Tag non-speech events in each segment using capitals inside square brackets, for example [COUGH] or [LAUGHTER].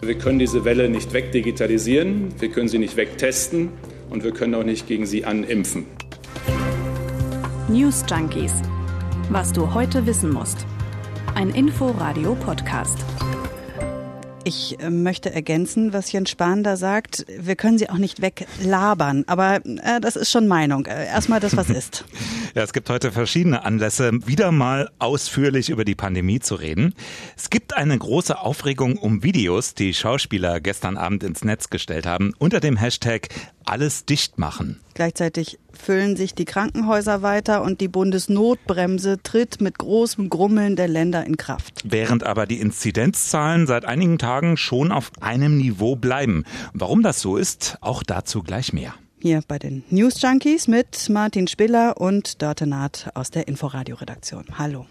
Wir können diese Welle nicht wegdigitalisieren, wir können sie nicht wegtesten und wir können auch nicht gegen sie animpfen. News Junkies. Was du heute wissen musst. Ein Info-Radio-Podcast. Ich äh, möchte ergänzen, was Jens Spahn da sagt. Wir können sie auch nicht weglabern, aber äh, das ist schon Meinung. Äh, erstmal das, was [LAUGHS] ist. Ja, es gibt heute verschiedene Anlässe, wieder mal ausführlich über die Pandemie zu reden. Es gibt eine große Aufregung um Videos, die Schauspieler gestern Abend ins Netz gestellt haben, unter dem Hashtag alles dicht machen. Gleichzeitig füllen sich die Krankenhäuser weiter und die Bundesnotbremse tritt mit großem Grummeln der Länder in Kraft. Während aber die Inzidenzzahlen seit einigen Tagen schon auf einem Niveau bleiben. Warum das so ist, auch dazu gleich mehr hier bei den News Junkies mit Martin Spiller und Dörte Naht aus der Inforadio-Redaktion. Hallo.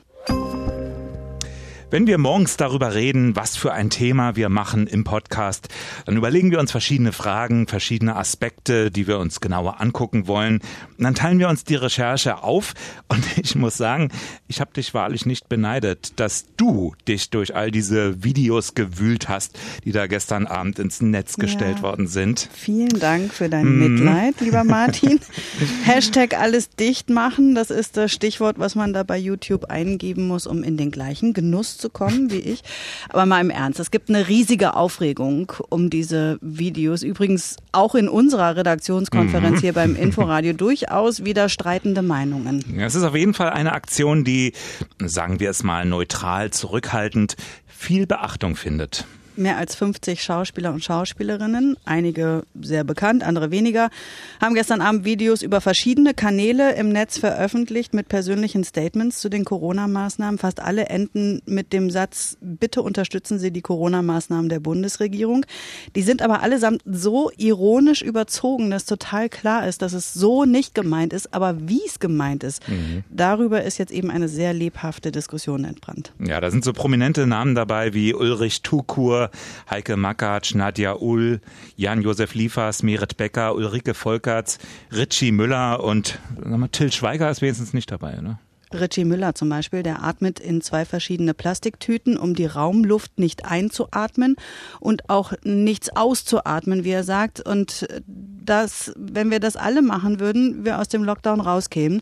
Wenn wir morgens darüber reden, was für ein Thema wir machen im Podcast, dann überlegen wir uns verschiedene Fragen, verschiedene Aspekte, die wir uns genauer angucken wollen. Und dann teilen wir uns die Recherche auf. Und [LAUGHS] ich muss sagen, ich habe dich wahrlich nicht beneidet, dass du dich durch all diese Videos gewühlt hast, die da gestern Abend ins Netz gestellt ja. worden sind. Vielen Dank für dein mm. Mitleid, lieber Martin. [LAUGHS] Hashtag alles dicht machen, das ist das Stichwort, was man da bei YouTube eingeben muss, um in den gleichen Genuss zu kommen wie ich. Aber mal im Ernst, es gibt eine riesige Aufregung um diese Videos. Übrigens auch in unserer Redaktionskonferenz mhm. hier beim Inforadio [LAUGHS] durchaus widerstreitende Meinungen. Ja, es ist auf jeden Fall eine Aktion, die, sagen wir es mal neutral, zurückhaltend, viel Beachtung findet mehr als 50 Schauspieler und Schauspielerinnen, einige sehr bekannt, andere weniger, haben gestern Abend Videos über verschiedene Kanäle im Netz veröffentlicht mit persönlichen Statements zu den Corona-Maßnahmen. Fast alle enden mit dem Satz, bitte unterstützen Sie die Corona-Maßnahmen der Bundesregierung. Die sind aber allesamt so ironisch überzogen, dass total klar ist, dass es so nicht gemeint ist, aber wie es gemeint ist. Mhm. Darüber ist jetzt eben eine sehr lebhafte Diskussion entbrannt. Ja, da sind so prominente Namen dabei wie Ulrich Tukur, Heike Makatsch, Nadja Ull, Jan-Josef Liefers, Merit Becker, Ulrike Volkerts, Richie Müller und mal, Till Schweiger ist wenigstens nicht dabei, ne? Richie Müller zum Beispiel, der atmet in zwei verschiedene Plastiktüten, um die Raumluft nicht einzuatmen und auch nichts auszuatmen, wie er sagt. Und das, wenn wir das alle machen würden, wir aus dem Lockdown rauskämen.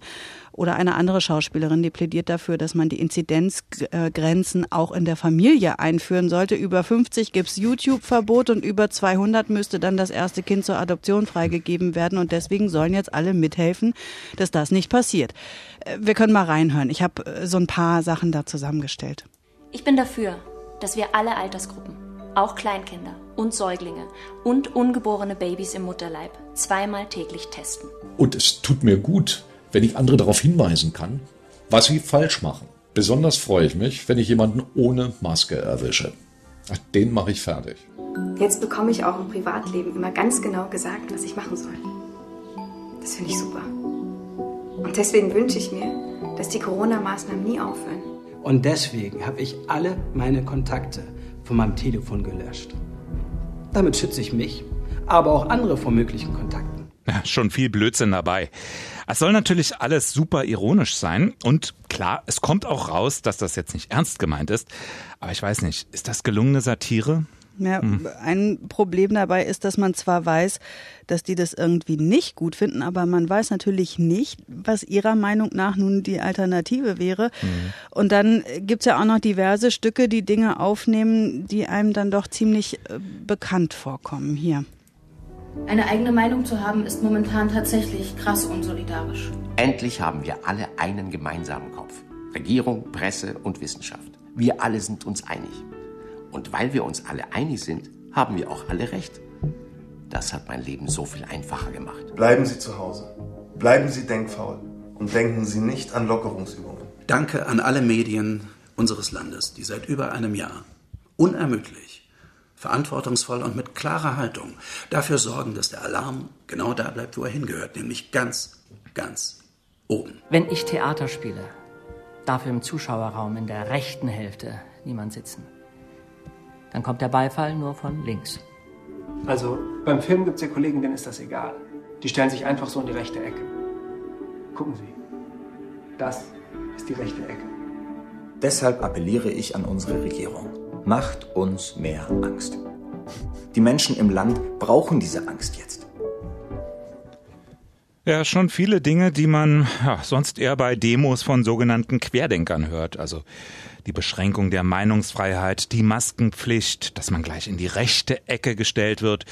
Oder eine andere Schauspielerin, die plädiert dafür, dass man die Inzidenzgrenzen auch in der Familie einführen sollte. Über 50 gibt's YouTube-Verbot und über 200 müsste dann das erste Kind zur Adoption freigegeben werden. Und deswegen sollen jetzt alle mithelfen, dass das nicht passiert. Äh, wir können mal reinhören. Ich habe äh, so ein paar Sachen da zusammengestellt. Ich bin dafür, dass wir alle Altersgruppen, auch Kleinkinder und Säuglinge und ungeborene Babys im Mutterleib zweimal täglich testen. Und es tut mir gut, wenn ich andere darauf hinweisen kann, was sie falsch machen. Besonders freue ich mich, wenn ich jemanden ohne Maske erwische. Den mache ich fertig. Jetzt bekomme ich auch im Privatleben immer ganz genau gesagt, was ich machen soll. Das finde ich super. Und deswegen wünsche ich mir, dass die Corona-Maßnahmen nie aufhören. Und deswegen habe ich alle meine Kontakte von meinem Telefon gelöscht. Damit schütze ich mich, aber auch andere vor möglichen Kontakten. Ja, schon viel Blödsinn dabei. Es soll natürlich alles super ironisch sein und klar, es kommt auch raus, dass das jetzt nicht ernst gemeint ist. Aber ich weiß nicht, ist das gelungene Satire? Ja, hm. ein Problem dabei ist, dass man zwar weiß, dass die das irgendwie nicht gut finden, aber man weiß natürlich nicht, was ihrer Meinung nach nun die Alternative wäre. Mhm. Und dann gibt's ja auch noch diverse Stücke, die Dinge aufnehmen, die einem dann doch ziemlich äh, bekannt vorkommen hier. Eine eigene Meinung zu haben, ist momentan tatsächlich krass unsolidarisch. Endlich haben wir alle einen gemeinsamen Kopf. Regierung, Presse und Wissenschaft. Wir alle sind uns einig. Und weil wir uns alle einig sind, haben wir auch alle recht. Das hat mein Leben so viel einfacher gemacht. Bleiben Sie zu Hause. Bleiben Sie denkfaul. Und denken Sie nicht an Lockerungsübungen. Danke an alle Medien unseres Landes, die seit über einem Jahr unermüdlich verantwortungsvoll und mit klarer Haltung dafür sorgen, dass der Alarm genau da bleibt, wo er hingehört, nämlich ganz, ganz oben. Wenn ich Theater spiele, darf im Zuschauerraum in der rechten Hälfte niemand sitzen. Dann kommt der Beifall nur von links. Also beim Film gibt es ja Kollegen, denen ist das egal. Die stellen sich einfach so in die rechte Ecke. Gucken Sie, das ist die rechte Ecke. Deshalb appelliere ich an unsere Regierung macht uns mehr Angst. Die Menschen im Land brauchen diese Angst jetzt. Ja, schon viele Dinge, die man ja, sonst eher bei Demos von sogenannten Querdenkern hört. Also die Beschränkung der Meinungsfreiheit, die Maskenpflicht, dass man gleich in die rechte Ecke gestellt wird,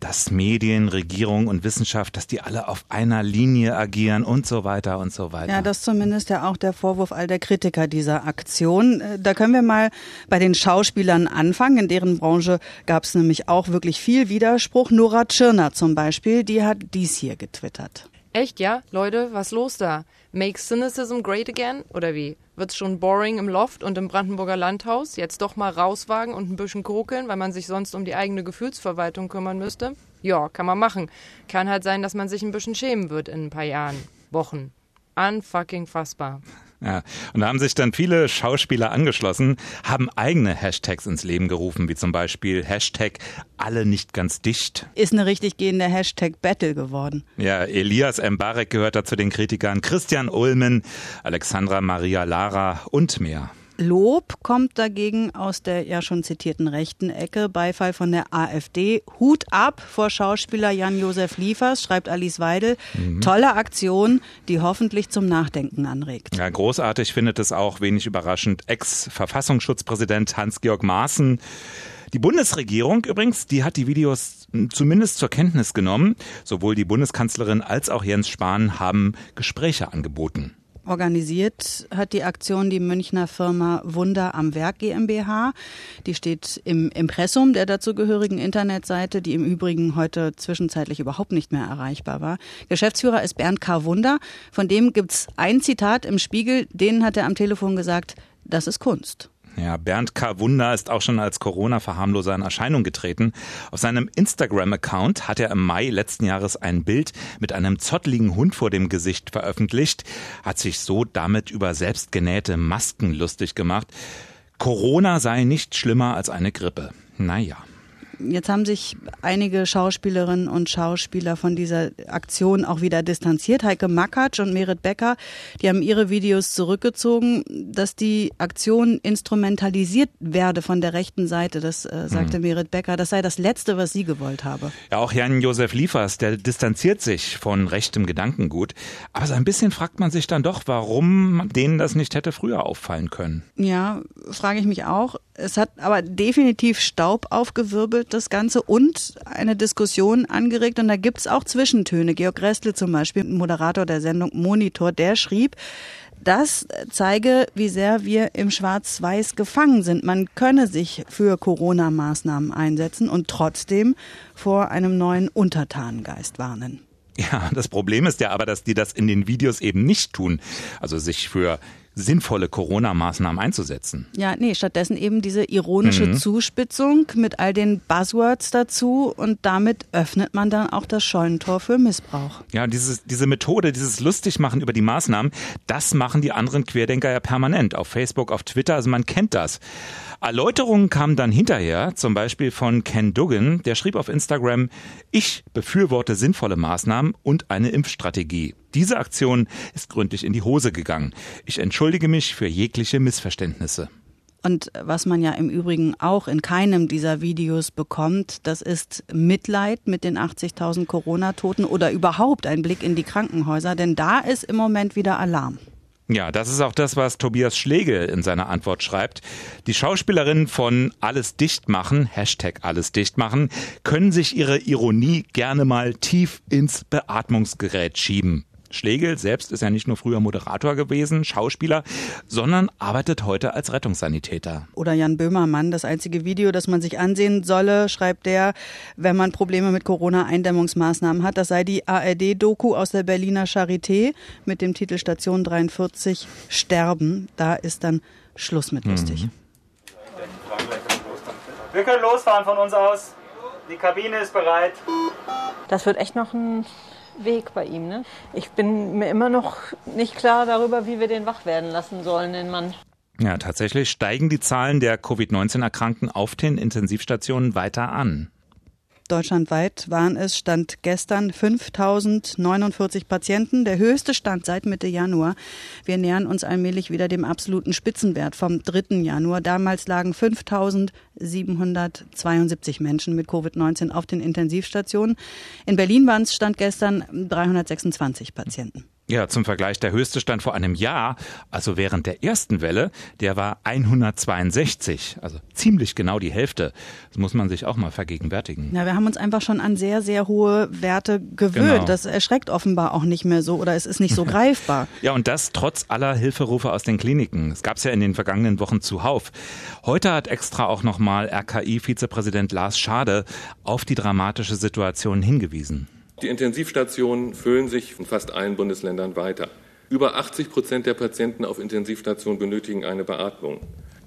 dass Medien, Regierung und Wissenschaft, dass die alle auf einer Linie agieren und so weiter und so weiter. Ja, das zumindest ja auch der Vorwurf all der Kritiker dieser Aktion. Äh, da können wir mal bei den Schauspielern anfangen. In deren Branche gab es nämlich auch wirklich viel Widerspruch. Nora Tschirner zum Beispiel, die hat dies hier getwittert. Echt, ja? Leute, was los da? Make Cynicism great again? Oder wie? Wird's schon boring im Loft und im Brandenburger Landhaus? Jetzt doch mal rauswagen und ein bisschen kokeln, weil man sich sonst um die eigene Gefühlsverwaltung kümmern müsste? Ja, kann man machen. Kann halt sein, dass man sich ein bisschen schämen wird in ein paar Jahren, Wochen. Unfucking fassbar. Ja, und da haben sich dann viele Schauspieler angeschlossen, haben eigene Hashtags ins Leben gerufen, wie zum Beispiel Hashtag alle nicht ganz dicht. Ist eine richtig gehende Hashtag Battle geworden. Ja, Elias Mbarek gehört da zu den Kritikern, Christian Ulmen, Alexandra Maria Lara und mehr. Lob kommt dagegen aus der ja schon zitierten rechten Ecke. Beifall von der AfD. Hut ab vor Schauspieler Jan-Josef Liefers, schreibt Alice Weidel. Mhm. Tolle Aktion, die hoffentlich zum Nachdenken anregt. Ja, großartig findet es auch, wenig überraschend, Ex-Verfassungsschutzpräsident Hans-Georg Maaßen. Die Bundesregierung übrigens, die hat die Videos zumindest zur Kenntnis genommen. Sowohl die Bundeskanzlerin als auch Jens Spahn haben Gespräche angeboten. Organisiert hat die Aktion die Münchner Firma Wunder am Werk GmbH. Die steht im Impressum der dazugehörigen Internetseite, die im Übrigen heute zwischenzeitlich überhaupt nicht mehr erreichbar war. Geschäftsführer ist Bernd K. Wunder. Von dem gibt's ein Zitat im Spiegel, den hat er am Telefon gesagt, das ist Kunst. Ja, Bernd K. Wunder ist auch schon als Corona-Verharmloser in Erscheinung getreten. Auf seinem Instagram-Account hat er im Mai letzten Jahres ein Bild mit einem zottligen Hund vor dem Gesicht veröffentlicht, hat sich so damit über selbstgenähte Masken lustig gemacht. Corona sei nicht schlimmer als eine Grippe. Naja. Jetzt haben sich einige Schauspielerinnen und Schauspieler von dieser Aktion auch wieder distanziert. Heike Makatsch und Merit Becker, die haben ihre Videos zurückgezogen, dass die Aktion instrumentalisiert werde von der rechten Seite. Das äh, sagte hm. Merit Becker. Das sei das Letzte, was sie gewollt habe. Ja, auch Jan-Josef Liefers, der distanziert sich von rechtem Gedankengut. Aber so ein bisschen fragt man sich dann doch, warum denen das nicht hätte früher auffallen können. Ja, frage ich mich auch. Es hat aber definitiv Staub aufgewirbelt, das Ganze, und eine Diskussion angeregt. Und da gibt's auch Zwischentöne. Georg Restle zum Beispiel, Moderator der Sendung Monitor, der schrieb, das zeige, wie sehr wir im Schwarz-Weiß gefangen sind. Man könne sich für Corona-Maßnahmen einsetzen und trotzdem vor einem neuen Untertanengeist warnen. Ja, das Problem ist ja aber, dass die das in den Videos eben nicht tun. Also sich für sinnvolle Corona-Maßnahmen einzusetzen. Ja, nee, stattdessen eben diese ironische mhm. Zuspitzung mit all den Buzzwords dazu und damit öffnet man dann auch das Scheunentor für Missbrauch. Ja, dieses, diese Methode, dieses Lustigmachen über die Maßnahmen, das machen die anderen Querdenker ja permanent auf Facebook, auf Twitter, also man kennt das. Erläuterungen kamen dann hinterher, zum Beispiel von Ken Duggan, der schrieb auf Instagram, ich befürworte sinnvolle Maßnahmen und eine Impfstrategie. Diese Aktion ist gründlich in die Hose gegangen. Ich entschuldige mich für jegliche Missverständnisse. Und was man ja im Übrigen auch in keinem dieser Videos bekommt, das ist Mitleid mit den 80.000 Corona-Toten oder überhaupt ein Blick in die Krankenhäuser, denn da ist im Moment wieder Alarm. Ja, das ist auch das, was Tobias Schlegel in seiner Antwort schreibt. Die Schauspielerinnen von Alles dicht machen, Hashtag Alles dicht machen, können sich ihre Ironie gerne mal tief ins Beatmungsgerät schieben. Schlegel selbst ist ja nicht nur früher Moderator gewesen, Schauspieler, sondern arbeitet heute als Rettungssanitäter. Oder Jan Böhmermann, das einzige Video, das man sich ansehen solle, schreibt der, wenn man Probleme mit Corona-Eindämmungsmaßnahmen hat, das sei die ARD-Doku aus der Berliner Charité mit dem Titel Station 43 Sterben. Da ist dann Schluss mit lustig. Mhm. Wir können losfahren von uns aus. Die Kabine ist bereit. Das wird echt noch ein Weg bei ihm. Ne? Ich bin mir immer noch nicht klar darüber, wie wir den wach werden lassen sollen, den Mann. Ja, tatsächlich steigen die Zahlen der Covid-19-Erkrankten auf den Intensivstationen weiter an. Deutschlandweit waren es Stand gestern 5049 Patienten, der höchste Stand seit Mitte Januar. Wir nähern uns allmählich wieder dem absoluten Spitzenwert vom 3. Januar. Damals lagen 5772 Menschen mit Covid-19 auf den Intensivstationen. In Berlin waren es Stand gestern 326 Patienten. Ja, zum Vergleich, der höchste Stand vor einem Jahr, also während der ersten Welle, der war 162, also ziemlich genau die Hälfte. Das muss man sich auch mal vergegenwärtigen. Ja, wir haben uns einfach schon an sehr, sehr hohe Werte gewöhnt. Genau. Das erschreckt offenbar auch nicht mehr so oder es ist nicht so [LAUGHS] greifbar. ja, und das trotz aller Hilferufe aus den Kliniken. Es gab es ja in den vergangenen Wochen zuhauf. Heute hat extra auch nochmal RKI-Vizepräsident Lars Schade auf die dramatische Situation hingewiesen. Die Intensivstationen füllen sich in fast allen Bundesländern weiter. Über 80 Prozent der Patienten auf Intensivstationen benötigen eine Beatmung.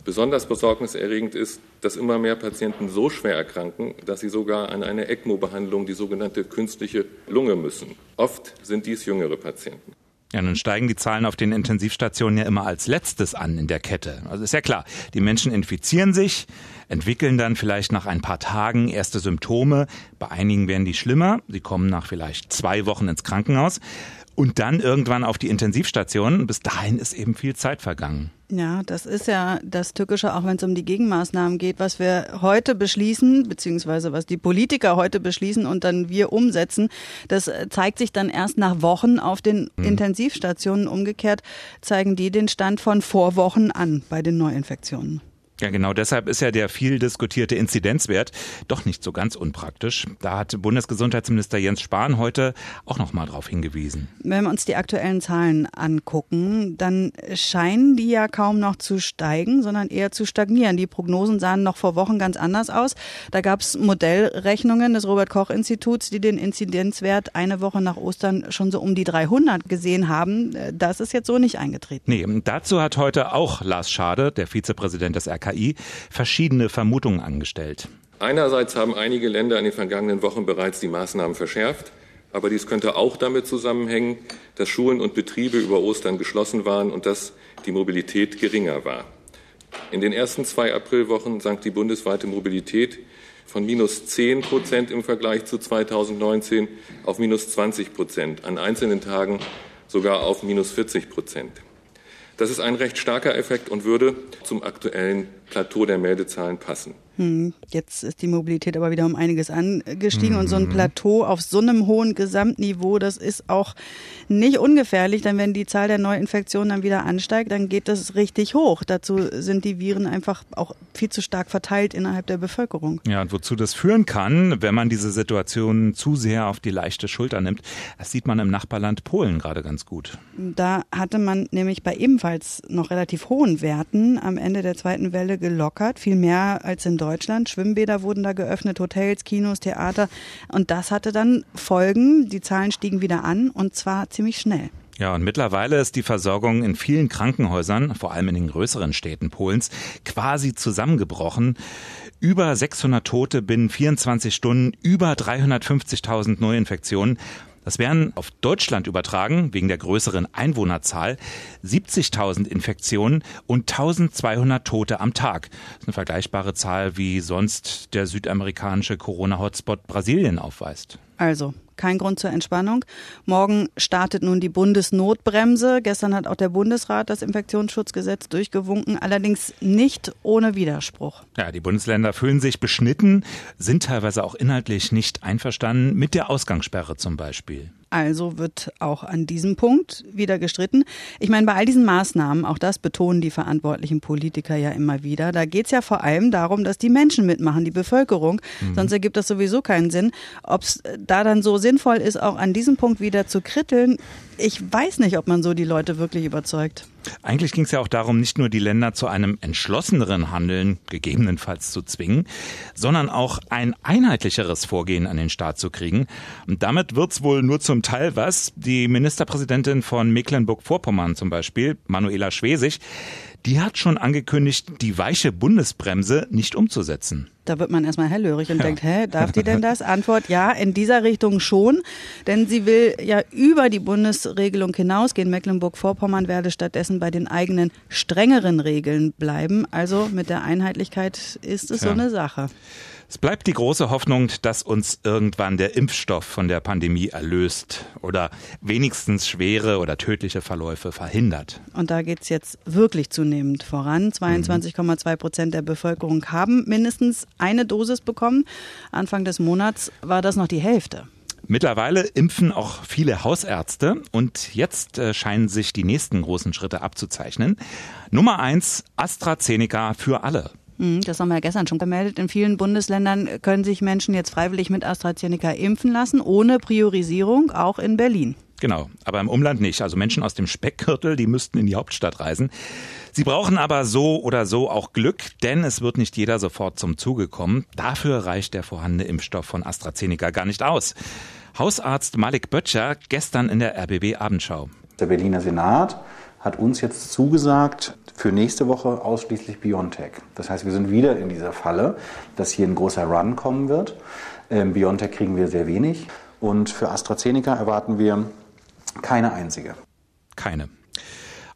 Besonders besorgniserregend ist, dass immer mehr Patienten so schwer erkranken, dass sie sogar an eine ECMO-Behandlung, die sogenannte künstliche Lunge, müssen. Oft sind dies jüngere Patienten. Ja, nun steigen die Zahlen auf den Intensivstationen ja immer als letztes an in der Kette. Also ist ja klar, die Menschen infizieren sich, entwickeln dann vielleicht nach ein paar Tagen erste Symptome. Bei einigen werden die schlimmer. Sie kommen nach vielleicht zwei Wochen ins Krankenhaus und dann irgendwann auf die Intensivstation. Bis dahin ist eben viel Zeit vergangen. Ja, das ist ja das Tückische, auch wenn es um die Gegenmaßnahmen geht, was wir heute beschließen, beziehungsweise was die Politiker heute beschließen und dann wir umsetzen. Das zeigt sich dann erst nach Wochen auf den mhm. Intensivstationen. Umgekehrt zeigen die den Stand von vor Wochen an bei den Neuinfektionen. Ja, genau deshalb ist ja der viel diskutierte Inzidenzwert doch nicht so ganz unpraktisch. Da hat Bundesgesundheitsminister Jens Spahn heute auch noch mal darauf hingewiesen. Wenn wir uns die aktuellen Zahlen angucken, dann scheinen die ja kaum noch zu steigen, sondern eher zu stagnieren. Die Prognosen sahen noch vor Wochen ganz anders aus. Da gab es Modellrechnungen des Robert Koch Instituts, die den Inzidenzwert eine Woche nach Ostern schon so um die 300 gesehen haben. Das ist jetzt so nicht eingetreten. Nee, dazu hat heute auch Lars Schade, der Vizepräsident des RK RKI verschiedene Vermutungen angestellt. Einerseits haben einige Länder in den vergangenen Wochen bereits die Maßnahmen verschärft. Aber dies könnte auch damit zusammenhängen, dass Schulen und Betriebe über Ostern geschlossen waren und dass die Mobilität geringer war. In den ersten zwei Aprilwochen sank die bundesweite Mobilität von minus 10 Prozent im Vergleich zu 2019 auf minus 20 Prozent, an einzelnen Tagen sogar auf minus 40 Prozent. Das ist ein recht starker Effekt und würde zum aktuellen Plateau der Meldezahlen passen. Hm, jetzt ist die Mobilität aber wieder um einiges angestiegen mhm. und so ein mhm. Plateau auf so einem hohen Gesamtniveau, das ist auch nicht ungefährlich, denn wenn die Zahl der Neuinfektionen dann wieder ansteigt, dann geht das richtig hoch. Dazu sind die Viren einfach auch viel zu stark verteilt innerhalb der Bevölkerung. Ja, und wozu das führen kann, wenn man diese Situation zu sehr auf die leichte Schulter nimmt, das sieht man im Nachbarland Polen gerade ganz gut. Da hatte man nämlich bei ebenfalls noch relativ hohen Werten am Ende der zweiten Welle gelockert, viel mehr als in Deutschland. Schwimmbäder wurden da geöffnet, Hotels, Kinos, Theater. Und das hatte dann Folgen. Die Zahlen stiegen wieder an und zwar ziemlich schnell. Ja, und mittlerweile ist die Versorgung in vielen Krankenhäusern, vor allem in den größeren Städten Polens, quasi zusammengebrochen. Über 600 Tote binnen 24 Stunden, über 350.000 Neuinfektionen. Das wären auf Deutschland übertragen, wegen der größeren Einwohnerzahl, 70.000 Infektionen und 1200 Tote am Tag. Das ist eine vergleichbare Zahl, wie sonst der südamerikanische Corona-Hotspot Brasilien aufweist. Also, kein Grund zur Entspannung. Morgen startet nun die Bundesnotbremse. Gestern hat auch der Bundesrat das Infektionsschutzgesetz durchgewunken, allerdings nicht ohne Widerspruch. Ja, die Bundesländer fühlen sich beschnitten, sind teilweise auch inhaltlich nicht einverstanden mit der Ausgangssperre zum Beispiel. Also wird auch an diesem Punkt wieder gestritten. Ich meine, bei all diesen Maßnahmen, auch das betonen die verantwortlichen Politiker ja immer wieder, da geht es ja vor allem darum, dass die Menschen mitmachen, die Bevölkerung. Mhm. Sonst ergibt das sowieso keinen Sinn. Ob es da dann so sinnvoll ist, auch an diesem Punkt wieder zu kritteln, ich weiß nicht, ob man so die Leute wirklich überzeugt. Eigentlich ging es ja auch darum, nicht nur die Länder zu einem entschlosseneren Handeln gegebenenfalls zu zwingen, sondern auch ein einheitlicheres Vorgehen an den Staat zu kriegen. Und damit wird's wohl nur zum Teil was. Die Ministerpräsidentin von Mecklenburg-Vorpommern zum Beispiel, Manuela Schwesig, die hat schon angekündigt, die weiche Bundesbremse nicht umzusetzen. Da wird man erstmal hellhörig und ja. denkt, hä, darf die denn [LAUGHS] das? Antwort, ja, in dieser Richtung schon, denn sie will ja über die Bundesregelung hinausgehen. Mecklenburg-Vorpommern werde stattdessen bei den eigenen strengeren Regeln bleiben. Also mit der Einheitlichkeit ist es ja. so eine Sache. Es bleibt die große Hoffnung, dass uns irgendwann der Impfstoff von der Pandemie erlöst oder wenigstens schwere oder tödliche Verläufe verhindert. Und da geht es jetzt wirklich zunehmend voran. 22,2 Prozent der Bevölkerung haben mindestens eine Dosis bekommen. Anfang des Monats war das noch die Hälfte. Mittlerweile impfen auch viele Hausärzte und jetzt äh, scheinen sich die nächsten großen Schritte abzuzeichnen. Nummer eins, AstraZeneca für alle. Hm, das haben wir ja gestern schon gemeldet. In vielen Bundesländern können sich Menschen jetzt freiwillig mit AstraZeneca impfen lassen, ohne Priorisierung, auch in Berlin. Genau, aber im Umland nicht. Also Menschen aus dem Speckgürtel, die müssten in die Hauptstadt reisen. Sie brauchen aber so oder so auch Glück, denn es wird nicht jeder sofort zum Zuge kommen. Dafür reicht der vorhandene Impfstoff von AstraZeneca gar nicht aus. Hausarzt Malik Böttcher gestern in der RBB Abendschau. Der Berliner Senat hat uns jetzt zugesagt, für nächste Woche ausschließlich BioNTech. Das heißt, wir sind wieder in dieser Falle, dass hier ein großer Run kommen wird. Ähm, BioNTech kriegen wir sehr wenig und für AstraZeneca erwarten wir keine einzige. Keine.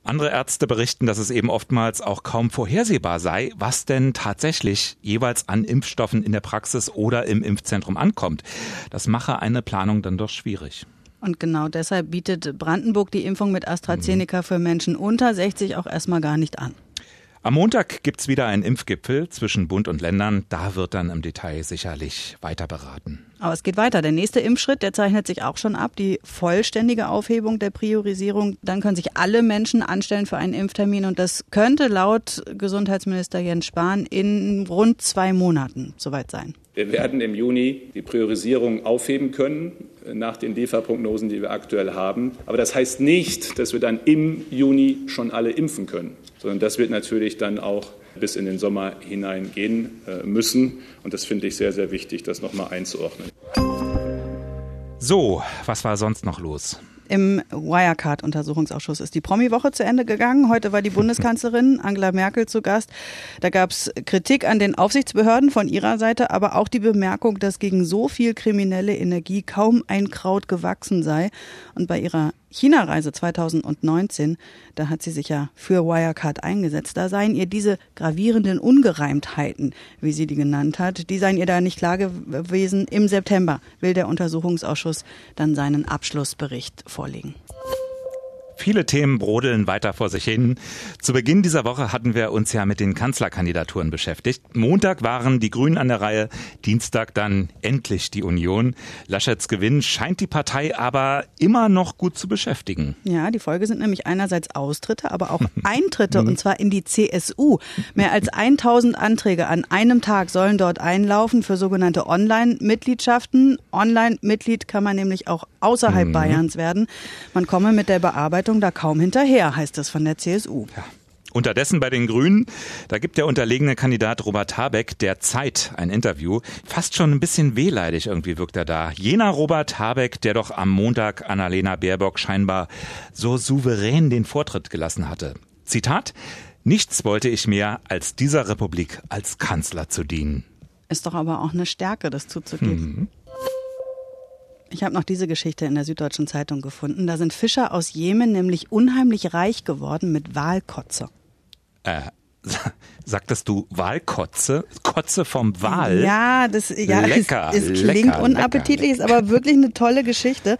Andere Ärzte berichten, dass es eben oftmals auch kaum vorhersehbar sei, was denn tatsächlich jeweils an Impfstoffen in der Praxis oder im Impfzentrum ankommt. Das mache eine Planung dann doch schwierig. Und genau deshalb bietet Brandenburg die Impfung mit AstraZeneca für Menschen unter 60 auch erstmal gar nicht an. Am Montag gibt's wieder einen Impfgipfel zwischen Bund und Ländern. Da wird dann im Detail sicherlich weiter beraten. Aber es geht weiter. Der nächste Impfschritt, der zeichnet sich auch schon ab, die vollständige Aufhebung der Priorisierung. Dann können sich alle Menschen anstellen für einen Impftermin und das könnte laut Gesundheitsminister Jens Spahn in rund zwei Monaten soweit sein. Wir werden im Juni die Priorisierung aufheben können nach den Lieferprognosen, die wir aktuell haben. Aber das heißt nicht, dass wir dann im Juni schon alle impfen können, sondern das wird natürlich dann auch bis in den Sommer hineingehen äh, müssen. Und das finde ich sehr, sehr wichtig, das nochmal einzuordnen. So, was war sonst noch los? Im Wirecard-Untersuchungsausschuss ist die Promi-Woche zu Ende gegangen. Heute war die [LAUGHS] Bundeskanzlerin Angela Merkel zu Gast. Da gab es Kritik an den Aufsichtsbehörden von ihrer Seite, aber auch die Bemerkung, dass gegen so viel kriminelle Energie kaum ein Kraut gewachsen sei. Und bei ihrer China-Reise 2019, da hat sie sich ja für Wirecard eingesetzt. Da seien ihr diese gravierenden Ungereimtheiten, wie sie die genannt hat, die seien ihr da nicht klar gewesen. Im September will der Untersuchungsausschuss dann seinen Abschlussbericht vorlegen. Viele Themen brodeln weiter vor sich hin. Zu Beginn dieser Woche hatten wir uns ja mit den Kanzlerkandidaturen beschäftigt. Montag waren die Grünen an der Reihe, Dienstag dann endlich die Union. Laschets Gewinn scheint die Partei aber immer noch gut zu beschäftigen. Ja, die Folge sind nämlich einerseits Austritte, aber auch [LAUGHS] Eintritte und zwar in die CSU. Mehr als 1000 Anträge an einem Tag sollen dort einlaufen für sogenannte Online-Mitgliedschaften. Online-Mitglied kann man nämlich auch außerhalb mhm. Bayerns werden. Man komme mit der Bearbeitung Entwicklung da kaum hinterher, heißt es von der CSU. Ja. Unterdessen bei den Grünen, da gibt der unterlegene Kandidat Robert Habeck der Zeit ein Interview. Fast schon ein bisschen wehleidig irgendwie wirkt er da. Jener Robert Habeck, der doch am Montag Annalena Baerbock scheinbar so souverän den Vortritt gelassen hatte. Zitat, nichts wollte ich mehr, als dieser Republik als Kanzler zu dienen. Ist doch aber auch eine Stärke, das zuzugeben. Mhm. Ich habe noch diese Geschichte in der Süddeutschen Zeitung gefunden. Da sind Fischer aus Jemen nämlich unheimlich reich geworden mit Walkotze. Äh, sagtest du Walkotze? Kotze vom Wal? Ja, das ja, lecker, es, es klingt lecker, unappetitlich, lecker. ist aber wirklich eine tolle Geschichte.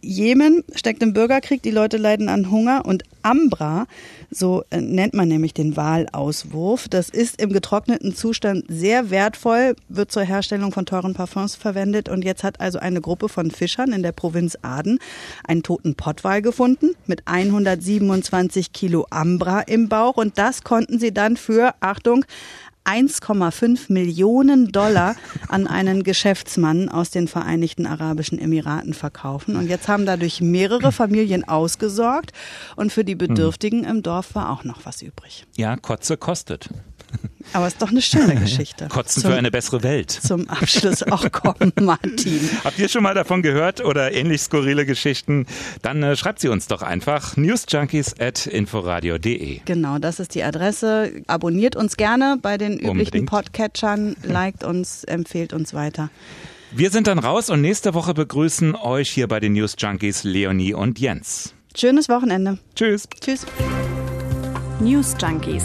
Jemen steckt im Bürgerkrieg, die Leute leiden an Hunger und Ambra so äh, nennt man nämlich den Walauswurf. Das ist im getrockneten Zustand sehr wertvoll, wird zur Herstellung von teuren Parfums verwendet. Und jetzt hat also eine Gruppe von Fischern in der Provinz Aden einen toten Pottwal gefunden mit 127 Kilo Ambra im Bauch. Und das konnten sie dann für, Achtung, 1,5 Millionen Dollar an einen Geschäftsmann aus den Vereinigten Arabischen Emiraten verkaufen. Und jetzt haben dadurch mehrere Familien ausgesorgt und für die Bedürftigen im Dorf war auch noch was übrig. Ja, Kotze kostet. Aber es ist doch eine schöne [LAUGHS] Geschichte. Kotzen zum, für eine bessere Welt. Zum Abschluss [LAUGHS] auch kommen, Martin. Habt ihr schon mal davon gehört oder ähnlich skurrile Geschichten? Dann äh, schreibt sie uns doch einfach newsjunkies.inforadio.de. Genau, das ist die Adresse. Abonniert uns gerne bei den üblichen Unbedingt. Podcatchern, liked uns, empfehlt uns weiter. Wir sind dann raus und nächste Woche begrüßen euch hier bei den News Junkies Leonie und Jens. Schönes Wochenende. Tschüss. Tschüss. News Junkies.